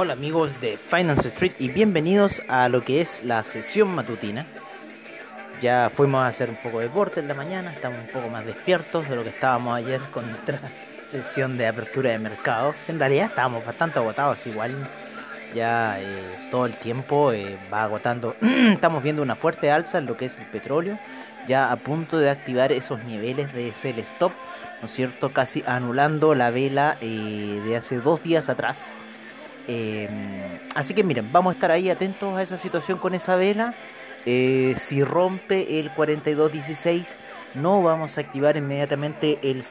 Hola amigos de Finance Street y bienvenidos a lo que es la sesión matutina. Ya fuimos a hacer un poco de deporte en la mañana, estamos un poco más despiertos de lo que estábamos ayer con nuestra sesión de apertura de mercado. En realidad estábamos bastante agotados, igual ya eh, todo el tiempo eh, va agotando. estamos viendo una fuerte alza en lo que es el petróleo, ya a punto de activar esos niveles de sell stop, ¿no es cierto? Casi anulando la vela eh, de hace dos días atrás Em, así que miren, vamos a estar ahí atentos a esa situación con esa vela. Eh, si rompe el 4216, no vamos a activar inmediatamente el,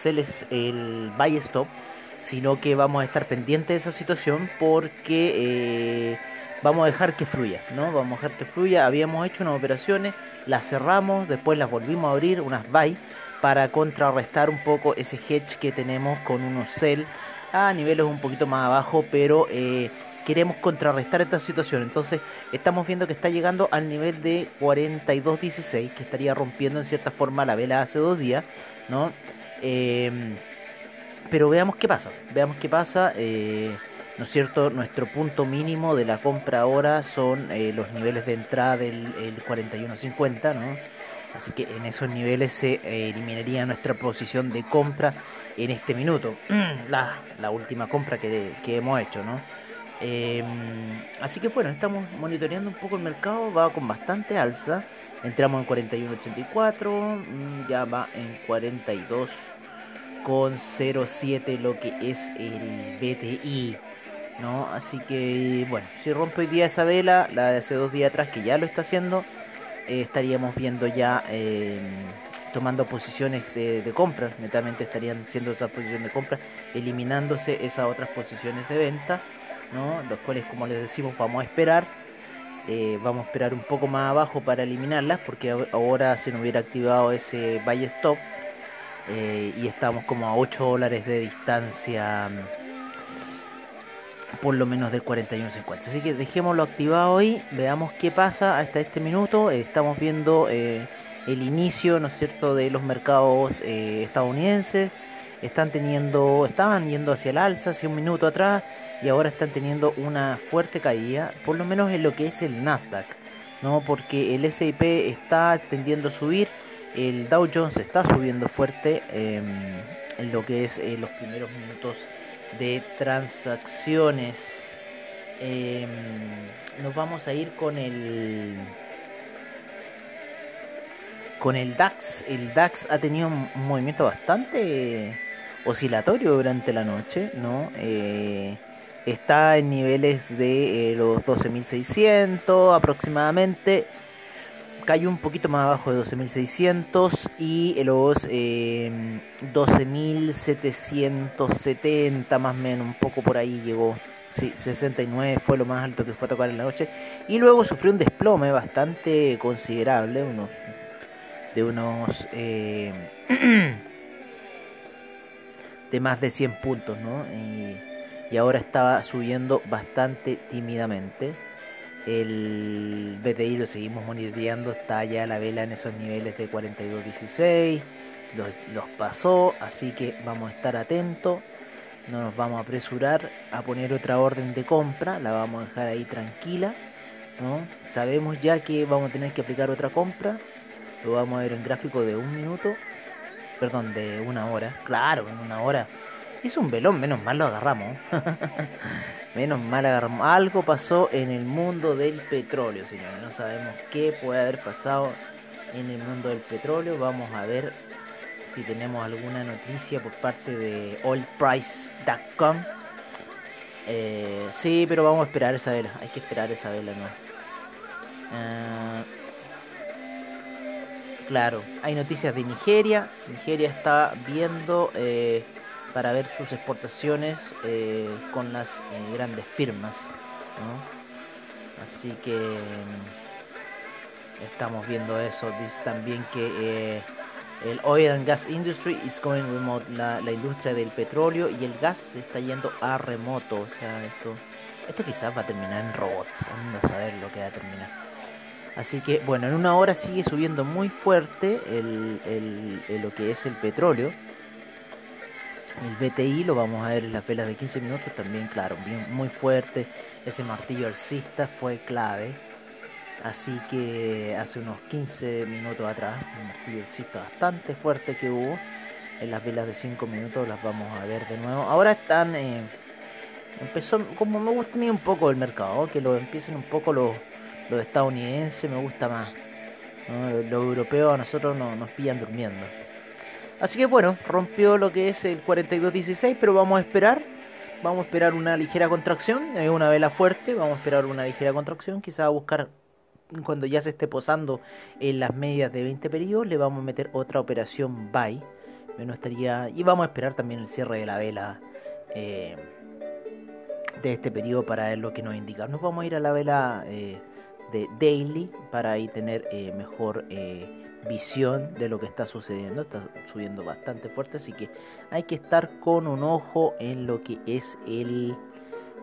el buy stop, sino que vamos a estar pendientes de esa situación porque eh, vamos a dejar que fluya, ¿no? Vamos a dejar que fluya. Habíamos hecho unas operaciones, las cerramos, después las volvimos a abrir, unas buy, para contrarrestar un poco ese hedge que tenemos con unos sell a niveles un poquito más abajo, pero eh, queremos contrarrestar esta situación. Entonces estamos viendo que está llegando al nivel de 42.16, que estaría rompiendo en cierta forma la vela hace dos días, ¿no? Em, pero veamos qué pasa, veamos qué pasa. Eh, ¿No es cierto? Nuestro punto mínimo de la compra ahora son eh, los niveles de entrada del 41.50, ¿no? Así que en esos niveles se eliminaría nuestra posición de compra en este minuto. la, última compra que, hemos hecho, ¿no? Em, así que bueno, estamos monitoreando un poco el mercado, va con bastante alza. Entramos en 41.84, mm, ya va en 42.07 lo que es el BTI. ¿no? Así que bueno, si rompe hoy día esa vela, la de hace dos días atrás que ya lo está haciendo, eh, estaríamos viendo ya em, tomando posiciones de, compra, netamente estarían siendo esas posiciones de compra, eliminándose esas otras posiciones de venta, ¿no? los cuales como les decimos vamos a esperar, eh, vamos a esperar un poco más abajo para eliminarlas, porque ahora se nos hubiera activado ese buy stop eh, y estamos como a 8 dólares de distancia por lo menos del 41.50. Así que dejémoslo activado hoy, veamos qué pasa hasta este minuto. estamos viendo eh, el inicio, ¿no cierto?, de los mercados eh, estadounidenses. Están teniendo, estaban yendo hacia el alza hace un minuto atrás y ahora están teniendo una fuerte caída, por lo menos en lo que es el Nasdaq, ¿no? Porque el S&P está tendiendo a subir, el Dow Jones está subiendo fuerte em, en lo que es eh, los primeros minutos de transacciones. Em, nos vamos a ir con el con el DAX, el DAX ha tenido un movimiento bastante oscilatorio durante la noche, ¿no? Eh, está en niveles de eh, los 12.600 aproximadamente. Cayó un poquito más abajo de 12.600 y los 12.770 eh, más o menos, un poco por ahí llegó. Sí, 69 fue lo más alto que fue a tocar en la noche. Y luego sufrió un desplome bastante considerable, unos de unos eh, de más de 100 puntos, ¿no? Y, ahora estaba subiendo bastante tímidamente. El BTI lo seguimos monitoreando, está ya la vela en esos niveles de 42.16, los, los pasó, así que vamos a estar atentos, no nos vamos a apresurar a poner otra orden de compra, la vamos a dejar ahí tranquila, ¿no? Sabemos ya que vamos a tener que aplicar otra compra, lo vamos a ver en gráfico de un minuto. Perdón, de una hora. Claro, en una hora. Hizo un velón, menos mal lo agarramos. menos mal agarramos. Algo pasó en el mundo del petróleo, señores. No sabemos qué puede haber pasado en el mundo del petróleo. Vamos a ver si tenemos alguna noticia por parte de oilprice.com. Eh, sí, pero vamos a esperar esa vela. Hay que esperar esa vela, ¿no? Eh, Claro, hay noticias de Nigeria. Nigeria está viendo eh, para ver sus exportaciones eh, con las eh, grandes firmas. Así que mm, estamos viendo eso. Dice también que el oil and gas industry is going remote. La, la, industria del petróleo y el gas se está yendo a remoto. O sea, esto, esto quizás va a terminar en robots. Vamos a saber lo que va a terminar. Así que, bueno, en una hora sigue subiendo muy fuerte el, el, lo que es el petróleo. El BTI lo vamos a ver en las velas de 15 minutos también, claro, muy fuerte. Ese martillo alcista fue clave Así que hace unos 15 minutos atrás, un martillo bastante fuerte que hubo. En las velas de 5 minutos las vamos a ver de nuevo. Ahora están. Eh, empezó, como me gusta un poco el mercado, que lo empiecen un poco los, los estadounidenses, me gusta más. Los, europeos a nosotros no, nos pillan durmiendo. Así que bueno, rompió lo que es el 42.16, pero vamos a esperar. Vamos a esperar una ligera contracción, es una vela fuerte, vamos a esperar una ligera contracción, quizá a buscar cuando ya se esté posando en las medias de 20 periodos, le vamos a meter otra operación buy. No estaría, y vamos a esperar también el cierre de la vela eh, de este periodo para ver lo que nos indica. Nos vamos a ir a la vela eh, de daily para ahí tener eh, mejor visión de lo que está sucediendo. Está subiendo bastante fuerte, así que hay que estar con un ojo en lo que es el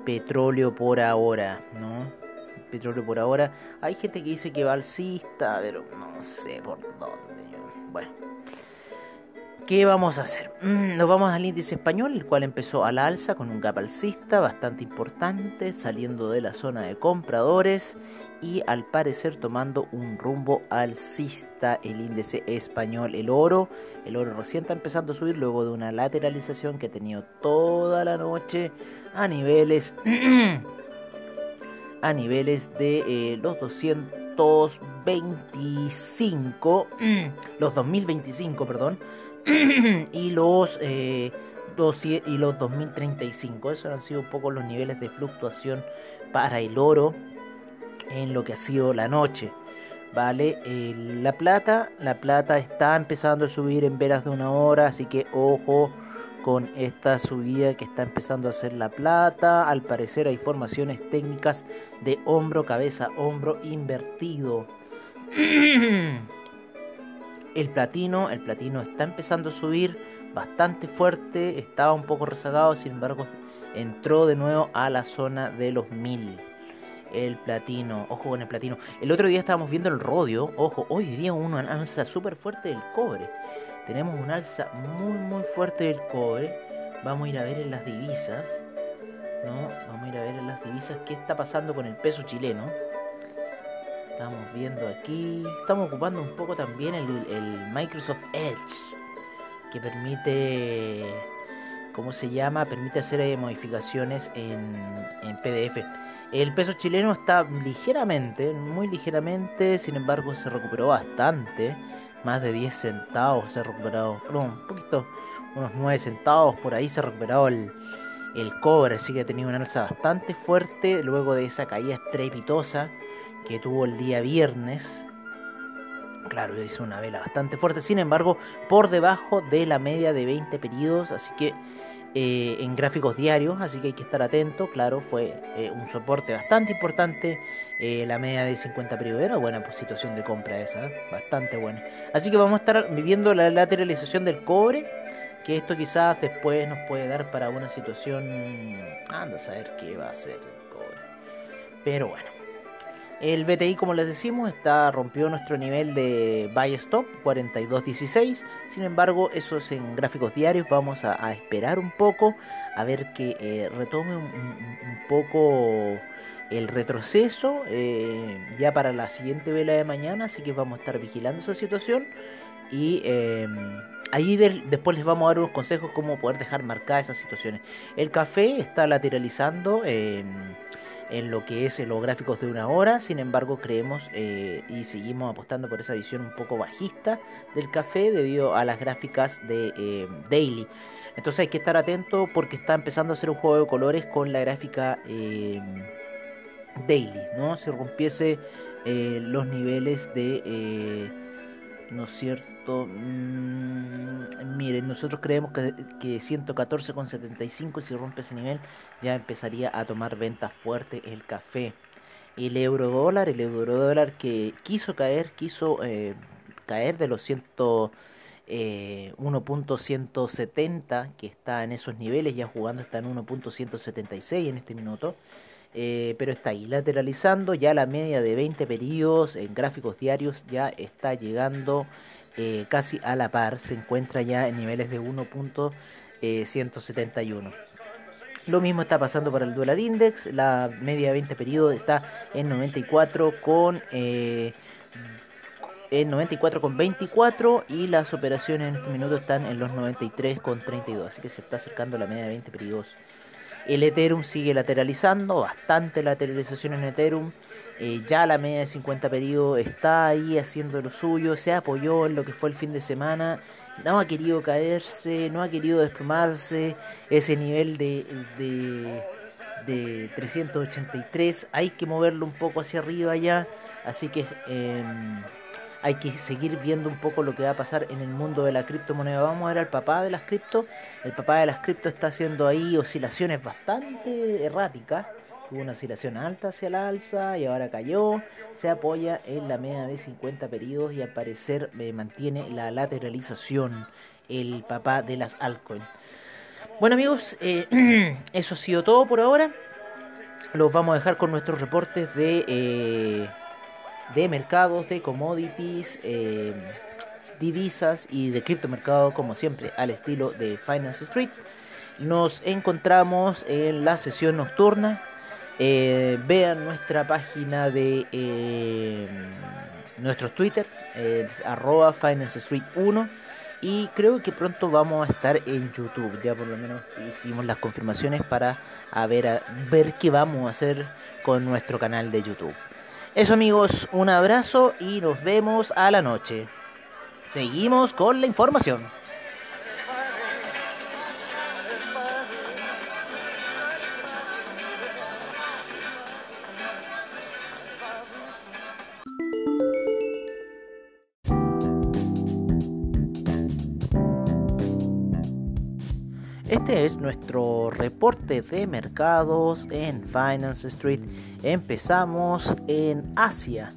petróleo por ahora, ¿no? petróleo por ahora. Hay gente que dice que va alcista, pero no sé por dónde. Bueno, ¿qué vamos a hacer? Mm, nos vamos al índice español, el cual empezó a la alza con un gap alcista bastante importante, saliendo de la zona de compradores y al parecer tomando un rumbo alcista el índice español, el oro. El oro recién está empezando a subir luego de una lateralización que ha tenido toda la noche a niveles a niveles de eh, los 225, los 2025, perdón, y los, eh, y los 2035. Esos han sido un poco los niveles de fluctuación para el oro en lo que ha sido la noche. Vale, la plata, la plata está empezando a subir en velas de una hora, así que ojo con esta subida que está empezando a hacer la plata. Al parecer hay formaciones técnicas de hombro, cabeza, hombro invertido. El platino, el platino está empezando a subir bastante fuerte, estaba un poco rezagado, sin embargo entró de nuevo a la zona de los mil. El platino, ojo con el platino. El otro día estábamos viendo el rodio, ojo, hoy día una alza súper fuerte del cobre. Tenemos un alza muy muy fuerte del cobre. Vamos a ir a ver en las divisas. ¿no? Vamos a ir a ver en las divisas qué está pasando con el peso chileno. Estamos viendo aquí. Estamos ocupando un poco también el, Microsoft Edge. Que permite. ¿Cómo se llama? Permite hacer eh, modificaciones en, PDF. El peso chileno está ligeramente, muy ligeramente, sin embargo se recuperó bastante más de 10 centavos se ha recuperado, un poquito, unos 9 centavos por ahí se ha recuperado el, el cobre, así que ha tenido una alza bastante fuerte luego de esa caída estrepitosa que tuvo el día viernes. Claro, hizo una vela bastante fuerte, sin embargo, por debajo de la media de 20 periodos, así que eh, en gráficos diarios, así que hay que estar atento. Claro, fue eh, un soporte bastante importante. Eh, la media de 50 periodos era buena situación de compra esa, bastante buena. Así que vamos a estar viviendo la lateralización del cobre, que esto quizás después nos puede dar para una situación. Anda a saber qué va a hacer el cobre. Pero bueno. El BTI, como les decimos, está rompió nuestro nivel de buy stop 42.16. Sin embargo, eso es en gráficos diarios. Vamos a, esperar un poco a ver que eh, retome un, poco el retroceso eh, ya para la siguiente vela de mañana. Así que vamos a estar vigilando esa situación y em, ahí después les vamos a dar unos consejos cómo poder dejar marcadas esas situaciones. El café está lateralizando. En lo que es los gráficos de una hora, sin embargo creemos eh, y seguimos apostando por esa visión un poco bajista del café debido a las gráficas de eh, daily. Entonces hay que estar atento porque está empezando a hacer un juego de colores con la gráfica eh, daily, ¿no? Si rompiese los niveles de, ¿no es cierto? Mm, miren, nosotros creemos que, que 114,75 si rompe ese nivel ya empezaría a tomar ventas fuertes el café. El euro dólar, el euro dólar que quiso caer, quiso eh, caer de los 100, eh, 1.170 que está en esos niveles, ya jugando está en 1.176 en este minuto. Eh, pero está ahí lateralizando, ya la media de 20 periodos en gráficos diarios ya está llegando eh, casi a la par, se encuentra ya en niveles de 1.171. Lo mismo está pasando para el dólar index, la media de 20 periodos está en 94 con eh, en 94 con 24 y las operaciones en este minuto están en los 93 con 32, así que se está acercando la media de 20 periodos. El Ethereum sigue lateralizando, bastante lateralización en Ethereum. Eh, ya la media de 50 periodos está ahí haciendo lo suyo, se apoyó en lo que fue el fin de semana no ha querido caerse, no ha querido desplomarse, ese nivel de, de, de 383 hay que moverlo un poco hacia arriba ya, así que em, hay que seguir viendo un poco lo que va a pasar en el mundo de la criptomoneda. Vamos a ver al papá de las cripto, el papá de las cripto está haciendo ahí oscilaciones bastante erráticas tuvo una oscilación alta hacia la alza y ahora cayó, se apoya en la media de 50 periodos y al parecer eh, mantiene la lateralización el papá de las altcoins. Bueno amigos, eh, eso ha sido todo por ahora. Los vamos a dejar con nuestros reportes de, eh, de mercados, de commodities, divisas y de criptomercado como siempre al estilo de Finance Street. Nos encontramos en la sesión nocturna eh, vean nuestra página de eh, nuestro Twitter, arroba Finance Street 1. Y creo que pronto vamos a estar en YouTube. Ya por lo menos hicimos las confirmaciones para ver, a ver qué vamos a hacer con nuestro canal de YouTube. Eso amigos, un abrazo y nos vemos a la noche. Seguimos con la información. Este es nuestro reporte de mercados en Finance Street. Empezamos en Asia,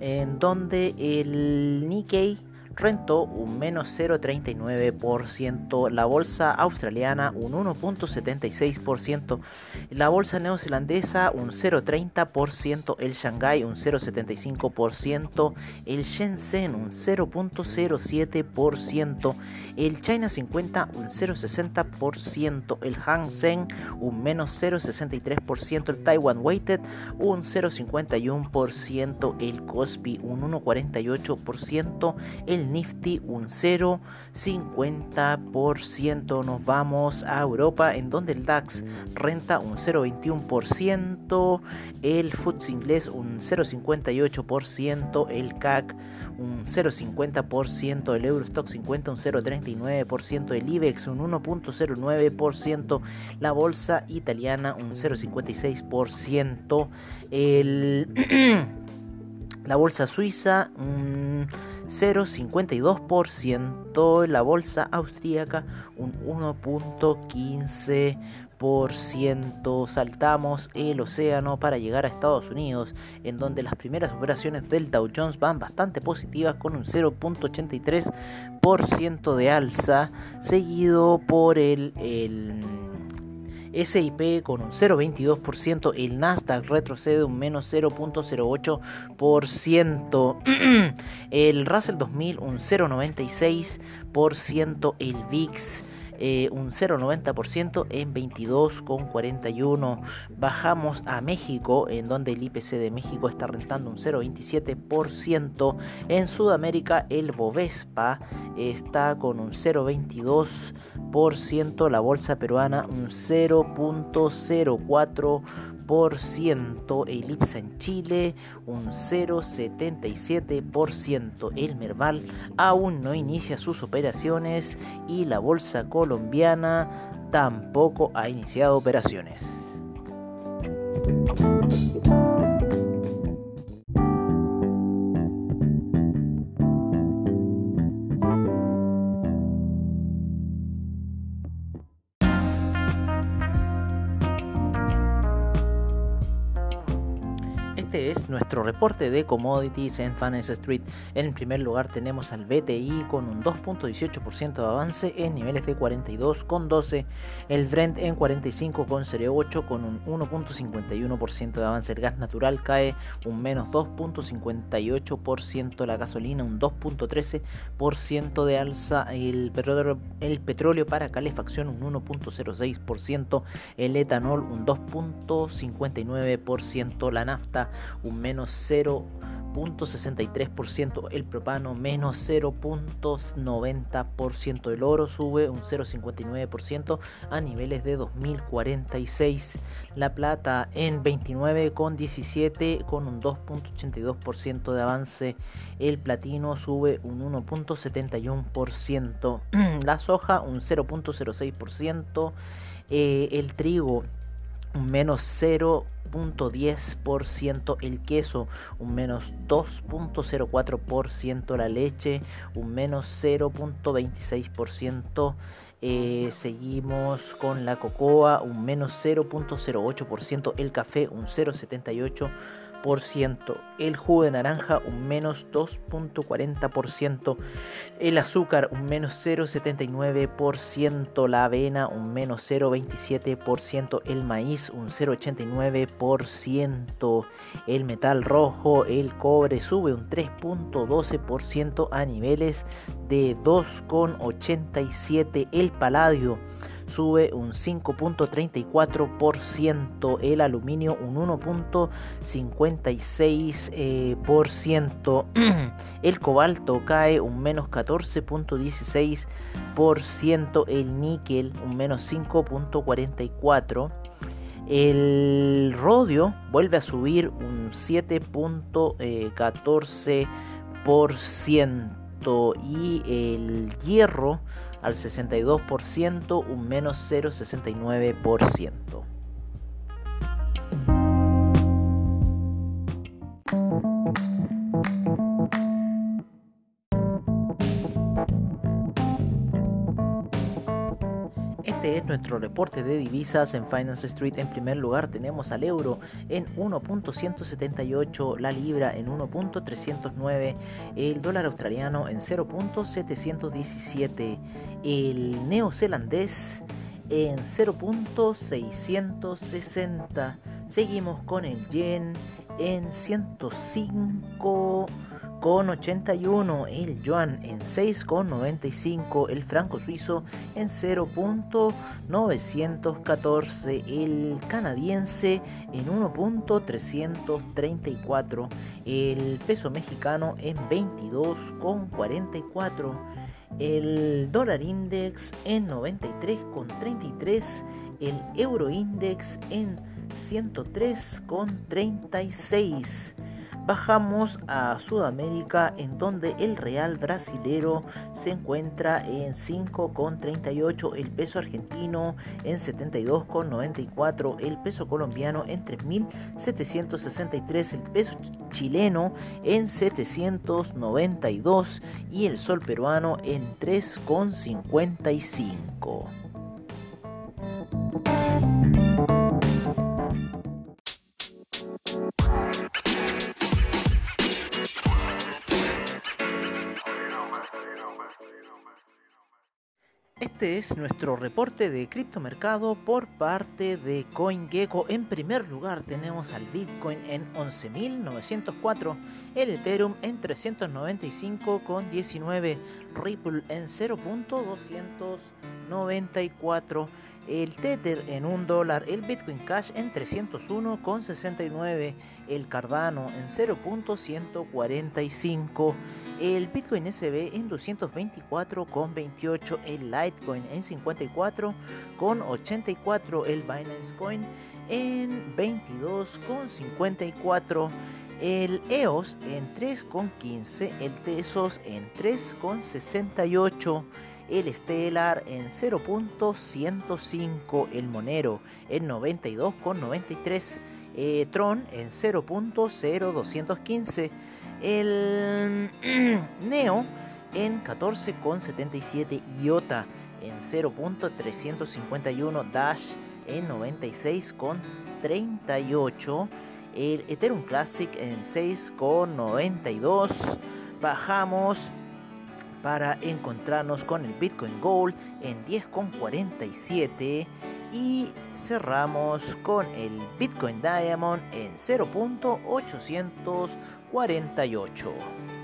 en donde el Nikkei rentó un menos 0,39%, la bolsa australiana un 1,76%, la bolsa neozelandesa un 0,30%, el Shanghai un 0,75%, el Shenzhen un 0,07%, el China 50 un 0,60%, el Hang Seng un menos 0,63%, el Taiwan Weighted un 0,51%, el Kospi un 1,48%, el Nifty un 0,50%. Nos vamos a Europa en donde el DAX renta un 0,21%, el FTSE inglés un 0,58%, el CAC un 0,50%, el Eurostock 50 un 0,39%, el IBEX un 1,09%, la bolsa italiana un 0,56%, el la bolsa suiza un 0,52%, la bolsa austríaca un 1.15%. Saltamos el océano para llegar a Estados Unidos, en donde las primeras operaciones del Dow Jones van bastante positivas con un 0.83% de alza, seguido por el, el SIP con un 0,22%, el Nasdaq retrocede un menos 0.08%, el Russell 2000 un 0,96%, el VIX eh, un 0,90% en 22,41. Bajamos a México, en donde el IPC de México está rentando un 0,27%. En Sudamérica, el Bovespa está con un 0,22%. La bolsa peruana un 0,04% el IPSA en Chile un 0,77%, el Merval aún no inicia sus operaciones y la bolsa colombiana tampoco ha iniciado operaciones. Este es nuestro reporte de commodities en Finance Street. En primer lugar tenemos al BTI con un 2.18% de avance en niveles de 42,12. El Brent en 45,08 con un 1.51% de avance. El gas natural cae un menos 2.58%. La gasolina un 2.13% de alza. El petróleo, el petróleo para calefacción un 1.06%. El etanol un 2.59%. La nafta un menos 0.63%, el propano menos 0.90%, el oro sube un 0.59% a niveles de 2046, la plata en 29,17 con un 2.82% de avance, el platino sube un 1.71%, la soja un 0.06%, eh, el trigo menos 0.10%, el queso un menos 2.04%, la leche un menos 0.26%, eh, seguimos con la cocoa un menos 0.08%, el café un 0.78%, el jugo de naranja un menos 2.40%, el azúcar un menos 0.79%, la avena un menos 0.27%, el maíz un 0.89%, el metal rojo, el cobre sube un 3.12% a niveles de 2.87%, el paladio sube un 5.34%, el aluminio un 1.56%, el cobalto cae un menos 14.16%, el níquel un menos 5.44%, el rodio vuelve a subir un 7.14% y el hierro al 62%, un menos 0,69%. Nuestro reporte de divisas en Finance Street. En primer lugar tenemos al euro en 1.178, la libra en 1.309, el dólar australiano en 0.717, el neozelandés en 0.660. Seguimos con el yen en 105 con 81, el yuan en 6,95, el franco suizo en 0.914, el canadiense en 1.334, el peso mexicano en 22,44, el dólar index en 93,33, el euro index en 103,36 Bajamos a Sudamérica en donde el real brasilero se encuentra en 5,38, el peso argentino en 72,94, el peso colombiano en 3.763, el peso chileno en 792 y el sol peruano en 3,55. Este es nuestro reporte de criptomercado por parte de CoinGecko. En primer lugar tenemos al Bitcoin en 11.904, el Ethereum en 395,19, Ripple en 0.294 el Tether en 1 dólar, el Bitcoin Cash en 301,69, el Cardano en 0.145, el Bitcoin SB en 224,28, el Litecoin en 54,84, el Binance Coin en 22,54. El EOS en 3,15, el Tesos en 3,68 el Stellar en 0.105, el Monero en 92,93, eh, Tron en 0.0215, el Neo en 14,77, IOTA en 0.351, Dash en 96,38, el Ethereum Classic en 6,92. Bajamos para encontrarnos con el Bitcoin Gold en 10,47 y cerramos con el Bitcoin Diamond en 0.848.